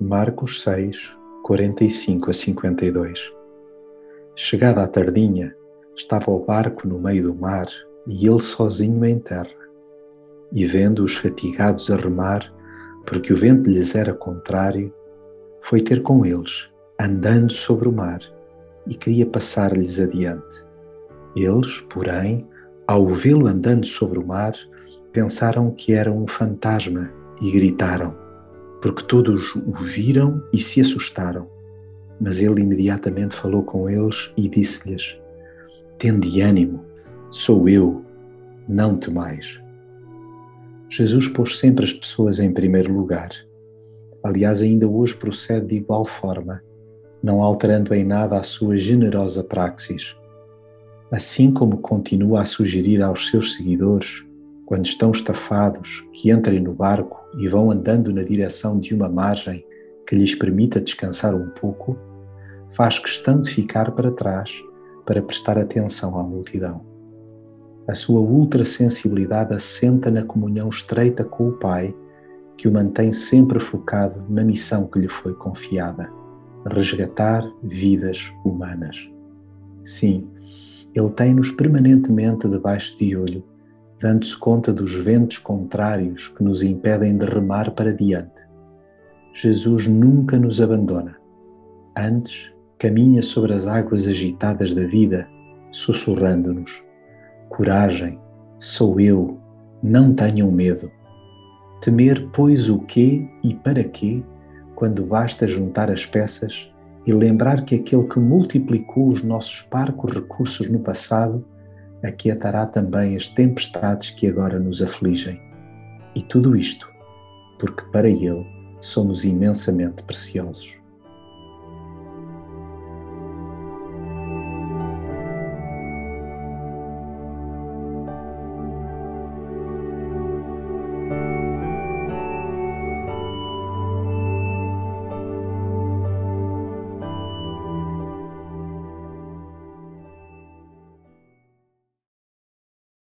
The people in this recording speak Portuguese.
Marcos 6, 45 a 52 Chegada a tardinha, estava o barco no meio do mar e ele sozinho em terra. E vendo-os fatigados a remar, porque o vento lhes era contrário, foi ter com eles, andando sobre o mar, e queria passar-lhes adiante. Eles, porém, ao vê-lo andando sobre o mar, pensaram que era um fantasma e gritaram porque todos o viram e se assustaram. Mas ele imediatamente falou com eles e disse-lhes: Tende ânimo, sou eu, não temais. Jesus pôs sempre as pessoas em primeiro lugar. Aliás, ainda hoje procede de igual forma, não alterando em nada a sua generosa praxis. Assim como continua a sugerir aos seus seguidores quando estão estafados, que entrem no barco e vão andando na direção de uma margem que lhes permita descansar um pouco, faz questão de ficar para trás para prestar atenção à multidão. A sua ultrassensibilidade assenta na comunhão estreita com o Pai, que o mantém sempre focado na missão que lhe foi confiada: resgatar vidas humanas. Sim, Ele tem-nos permanentemente debaixo de olho dando-se conta dos ventos contrários que nos impedem de remar para diante. Jesus nunca nos abandona. Antes, caminha sobre as águas agitadas da vida, sussurrando-nos: Coragem, sou eu, não tenham medo. Temer, pois, o quê e para quê, quando basta juntar as peças e lembrar que aquele que multiplicou os nossos parcos recursos no passado aquietará também as tempestades que agora nos afligem. E tudo isto porque para Ele somos imensamente preciosos.